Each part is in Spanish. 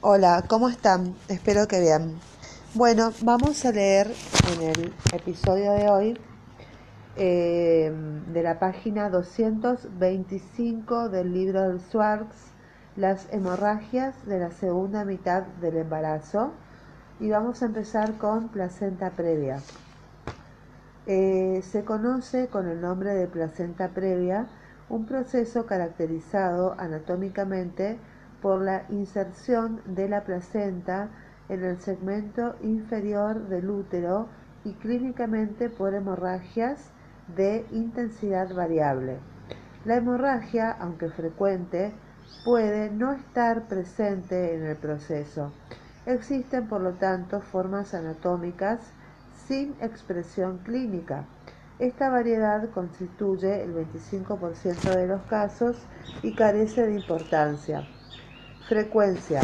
Hola, ¿cómo están? Espero que bien. Bueno, vamos a leer en el episodio de hoy eh, de la página 225 del libro del Swartz, las hemorragias de la segunda mitad del embarazo. Y vamos a empezar con placenta previa. Eh, se conoce con el nombre de placenta previa un proceso caracterizado anatómicamente por la inserción de la placenta en el segmento inferior del útero y clínicamente por hemorragias de intensidad variable. La hemorragia, aunque frecuente, puede no estar presente en el proceso. Existen, por lo tanto, formas anatómicas sin expresión clínica. Esta variedad constituye el 25% de los casos y carece de importancia. Frecuencia.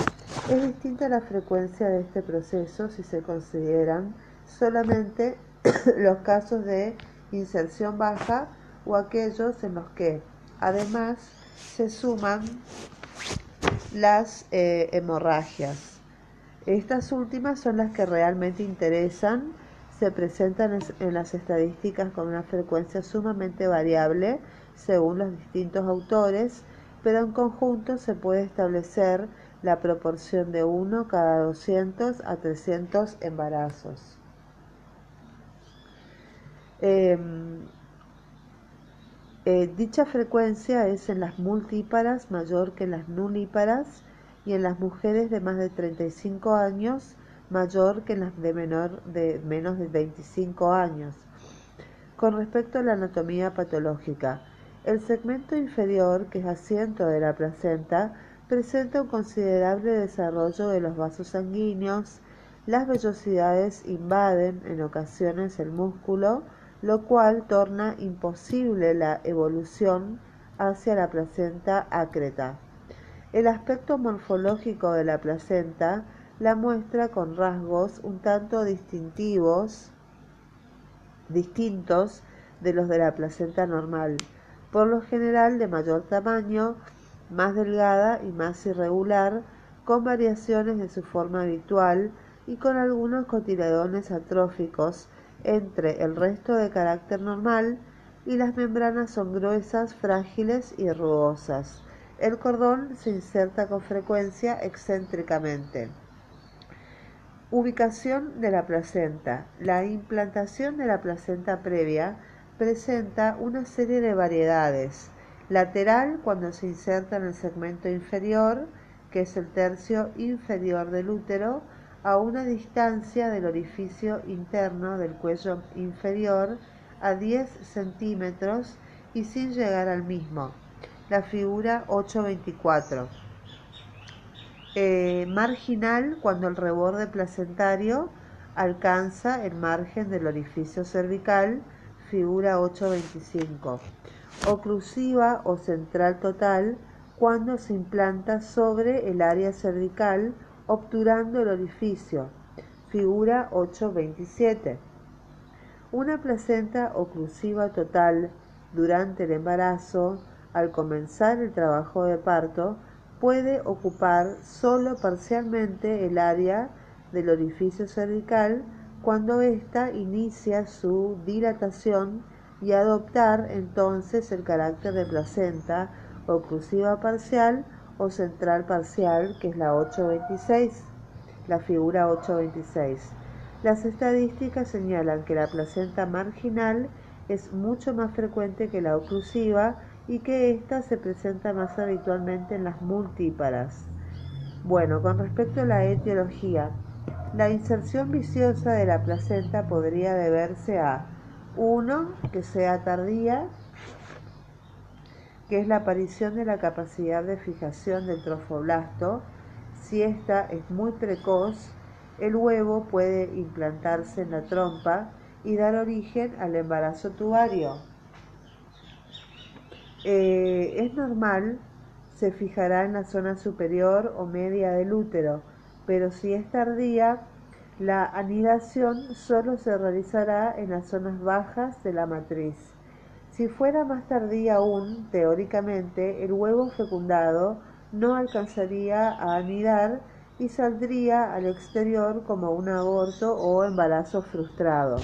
Es distinta la frecuencia de este proceso si se consideran solamente los casos de inserción baja o aquellos en los que además se suman las eh, hemorragias. Estas últimas son las que realmente interesan, se presentan en las estadísticas con una frecuencia sumamente variable según los distintos autores pero en conjunto se puede establecer la proporción de 1 cada 200 a 300 embarazos. Em, eh, dicha frecuencia es en las multíparas mayor que en las nulíparas y en las mujeres de más de 35 años mayor que en las de, menor, de menos de 25 años. Con respecto a la anatomía patológica, el segmento inferior, que es asiento de la placenta, presenta un considerable desarrollo de los vasos sanguíneos. Las vellosidades invaden en ocasiones el músculo, lo cual torna imposible la evolución hacia la placenta ácreta. El aspecto morfológico de la placenta la muestra con rasgos un tanto distintivos, distintos de los de la placenta normal por lo general de mayor tamaño, más delgada y más irregular, con variaciones de su forma habitual y con algunos cotiledones atróficos entre el resto de carácter normal y las membranas son gruesas, frágiles y rugosas. El cordón se inserta con frecuencia excéntricamente. Ubicación de la placenta. La implantación de la placenta previa presenta una serie de variedades. Lateral cuando se inserta en el segmento inferior, que es el tercio inferior del útero, a una distancia del orificio interno del cuello inferior a 10 centímetros y sin llegar al mismo. La figura 824. Eh, marginal cuando el reborde placentario alcanza el margen del orificio cervical figura 825. Oclusiva o central total cuando se implanta sobre el área cervical obturando el orificio. Figura 827. Una placenta oclusiva total durante el embarazo, al comenzar el trabajo de parto, puede ocupar solo parcialmente el área del orificio cervical cuando ésta inicia su dilatación y adoptar entonces el carácter de placenta oclusiva parcial o central parcial, que es la 826, la figura 826. Las estadísticas señalan que la placenta marginal es mucho más frecuente que la oclusiva y que ésta se presenta más habitualmente en las multíparas. Bueno, con respecto a la etiología, la inserción viciosa de la placenta podría deberse a uno, que sea tardía, que es la aparición de la capacidad de fijación del trofoblasto. Si esta es muy precoz, el huevo puede implantarse en la trompa y dar origen al embarazo tubario. Eh, es normal, se fijará en la zona superior o media del útero, pero si es tardía, la anidación solo se realizará en las zonas bajas de la matriz. Si fuera más tardía aún, teóricamente, el huevo fecundado no alcanzaría a anidar y saldría al exterior como un aborto o embarazo frustrado.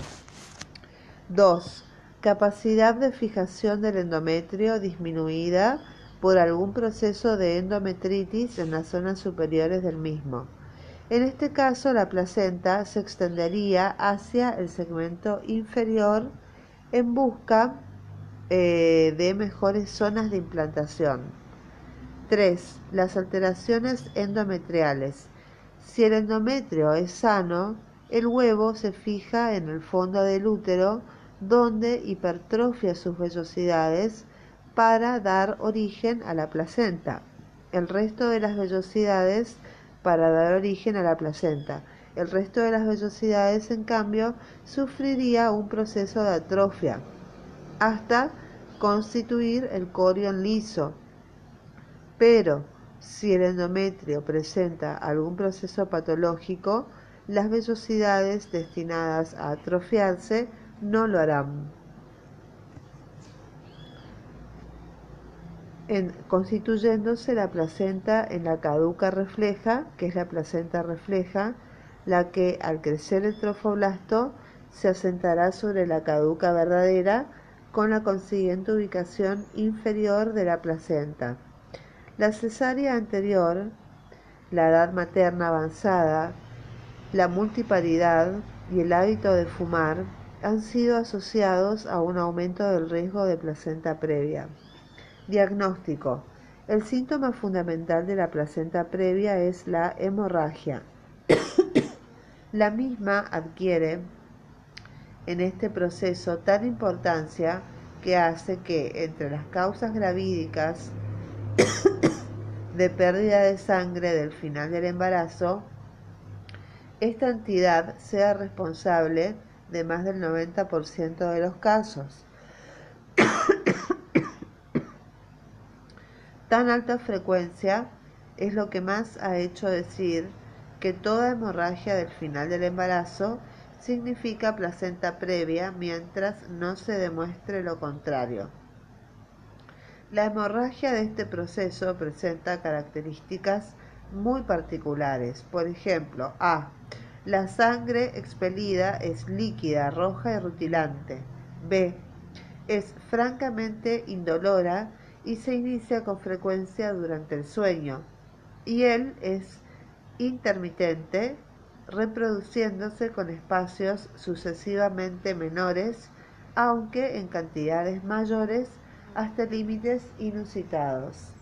2. Capacidad de fijación del endometrio disminuida por algún proceso de endometritis en las zonas superiores del mismo. En este caso, la placenta se extendería hacia el segmento inferior en busca eh, de mejores zonas de implantación. 3. Las alteraciones endometriales. Si el endometrio es sano, el huevo se fija en el fondo del útero donde hipertrofia sus vellosidades para dar origen a la placenta. El resto de las vellosidades para dar origen a la placenta. El resto de las vellosidades, en cambio, sufriría un proceso de atrofia hasta constituir el corion liso. Pero si el endometrio presenta algún proceso patológico, las vellosidades destinadas a atrofiarse no lo harán. Constituyéndose la placenta en la caduca refleja, que es la placenta refleja, la que al crecer el trofoblasto se asentará sobre la caduca verdadera con la consiguiente ubicación inferior de la placenta. La cesárea anterior, la edad materna avanzada, la multiparidad y el hábito de fumar han sido asociados a un aumento del riesgo de placenta previa. Diagnóstico. El síntoma fundamental de la placenta previa es la hemorragia. la misma adquiere en este proceso tal importancia que hace que entre las causas gravídicas de pérdida de sangre del final del embarazo, esta entidad sea responsable de más del 90% de los casos. Tan alta frecuencia es lo que más ha hecho decir que toda hemorragia del final del embarazo significa placenta previa mientras no se demuestre lo contrario. La hemorragia de este proceso presenta características muy particulares. Por ejemplo, A. La sangre expelida es líquida, roja y rutilante. B. Es francamente indolora y se inicia con frecuencia durante el sueño, y él es intermitente, reproduciéndose con espacios sucesivamente menores, aunque en cantidades mayores hasta límites inusitados.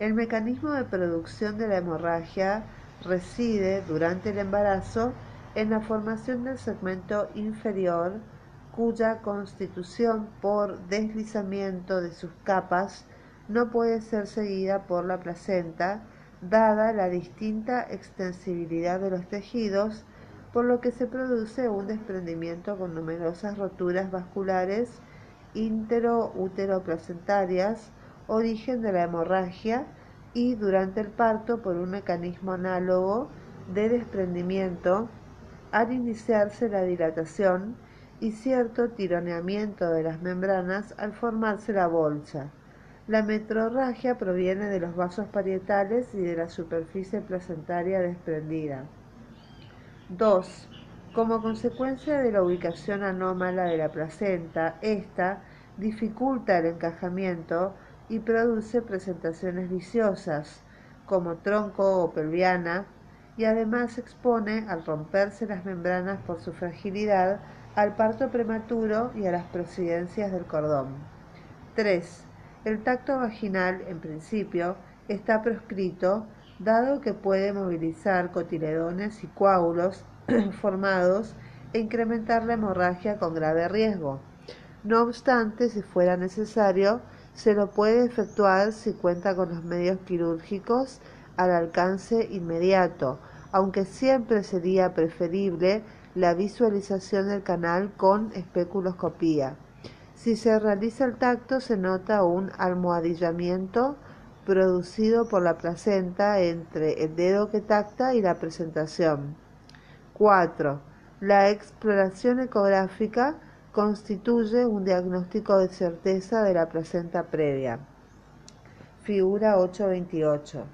El mecanismo de producción de la hemorragia reside durante el embarazo en la formación del segmento inferior cuya constitución por deslizamiento de sus capas no puede ser seguida por la placenta, dada la distinta extensibilidad de los tejidos, por lo que se produce un desprendimiento con numerosas roturas vasculares placentarias, origen de la hemorragia, y durante el parto por un mecanismo análogo de desprendimiento al iniciarse la dilatación y cierto tironeamiento de las membranas al formarse la bolsa. La metrorragia proviene de los vasos parietales y de la superficie placentaria desprendida. 2. Como consecuencia de la ubicación anómala de la placenta, esta dificulta el encajamiento y produce presentaciones viciosas, como tronco o pelviana, y además expone, al romperse las membranas por su fragilidad, al parto prematuro y a las presidencias del cordón. 3. El tacto vaginal, en principio, está proscrito, dado que puede movilizar cotiledones y coágulos formados e incrementar la hemorragia con grave riesgo. No obstante, si fuera necesario, se lo puede efectuar si cuenta con los medios quirúrgicos al alcance inmediato, aunque siempre sería preferible la visualización del canal con especuloscopía. Si se realiza el tacto se nota un almohadillamiento producido por la placenta entre el dedo que tacta y la presentación. 4. La exploración ecográfica constituye un diagnóstico de certeza de la placenta previa. Figura 828.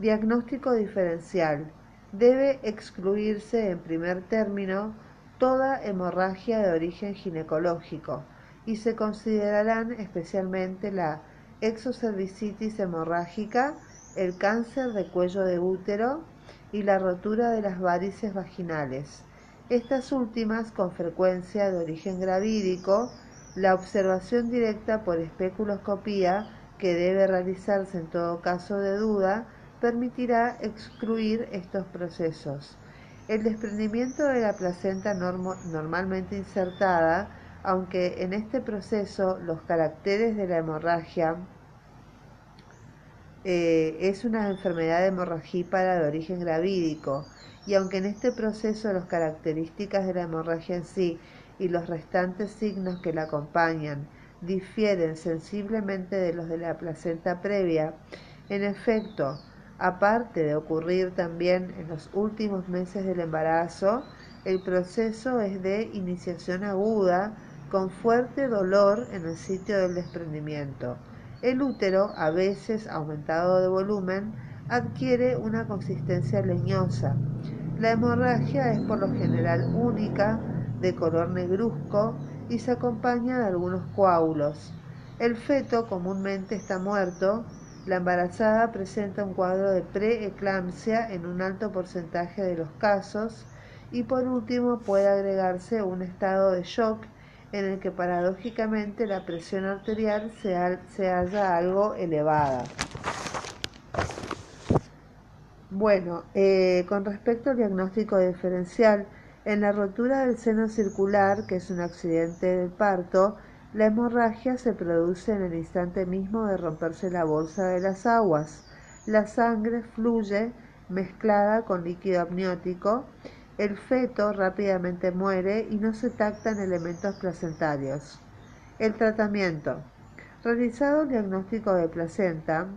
Diagnóstico diferencial. Debe excluirse en primer término toda hemorragia de origen ginecológico y se considerarán especialmente la exocervicitis hemorrágica, el cáncer de cuello de útero y la rotura de las varices vaginales. Estas últimas con frecuencia de origen gravídico, la observación directa por especuloscopía, que debe realizarse en todo caso de duda, permitirá excluir estos procesos. El desprendimiento de la placenta normalmente insertada, aunque en este proceso los caracteres de la hemorragia eh, es una enfermedad hemorragípara de origen gravídico, y aunque en este proceso las características de la hemorragia en sí y los restantes signos que la acompañan difieren sensiblemente de los de la placenta previa, en efecto, Aparte de ocurrir también en los últimos meses del embarazo, el proceso es de iniciación aguda con fuerte dolor en el sitio del desprendimiento. El útero, a veces aumentado de volumen, adquiere una consistencia leñosa. La hemorragia es por lo general única, de color negruzco y se acompaña de algunos coágulos. El feto comúnmente está muerto la embarazada presenta un cuadro de preeclampsia en un alto porcentaje de los casos y por último puede agregarse un estado de shock en el que paradójicamente la presión arterial se, halla algo elevada. Bueno, eh, con respecto al diagnóstico diferencial, en la rotura del seno circular, que es un accidente del parto, la hemorragia se produce en el instante mismo de romperse la bolsa de las aguas. La sangre fluye mezclada con líquido amniótico. El feto rápidamente muere y no se tactan elementos placentarios. El tratamiento. Realizado el diagnóstico de placenta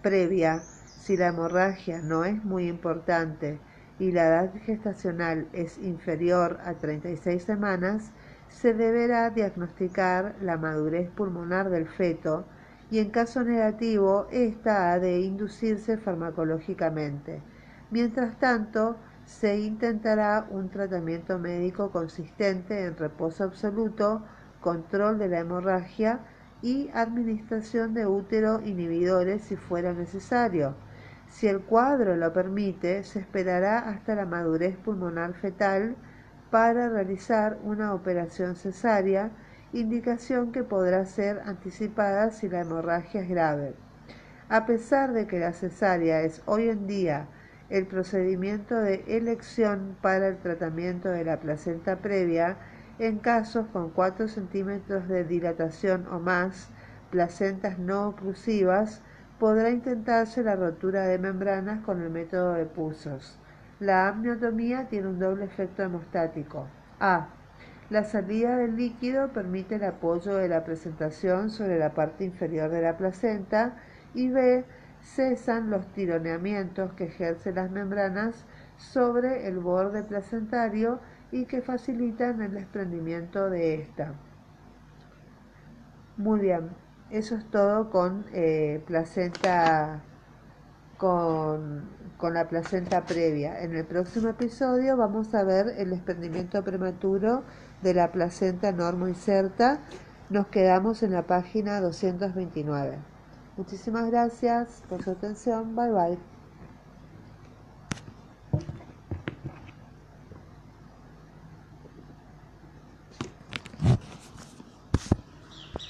previa, si la hemorragia no es muy importante y la edad gestacional es inferior a 36 semanas, se deberá diagnosticar la madurez pulmonar del feto y en caso negativo ésta ha de inducirse farmacológicamente. Mientras tanto, se intentará un tratamiento médico consistente en reposo absoluto, control de la hemorragia y administración de útero inhibidores si fuera necesario. Si el cuadro lo permite, se esperará hasta la madurez pulmonar fetal para realizar una operación cesárea, indicación que podrá ser anticipada si la hemorragia es grave. A pesar de que la cesárea es hoy en día el procedimiento de elección para el tratamiento de la placenta previa, en casos con 4 centímetros de dilatación o más, placentas no oclusivas, podrá intentarse la rotura de membranas con el método de pulsos. La amniotomía tiene un doble efecto hemostático. A. La salida del líquido permite el apoyo de la presentación sobre la parte inferior de la placenta y B. Cesan los tironeamientos que ejercen las membranas sobre el borde placentario y que facilitan el desprendimiento de esta. Muy bien, eso es todo con eh, placenta con con la placenta previa. En el próximo episodio vamos a ver el desprendimiento prematuro de la placenta inserta. Nos quedamos en la página 229. Muchísimas gracias por su atención. Bye bye.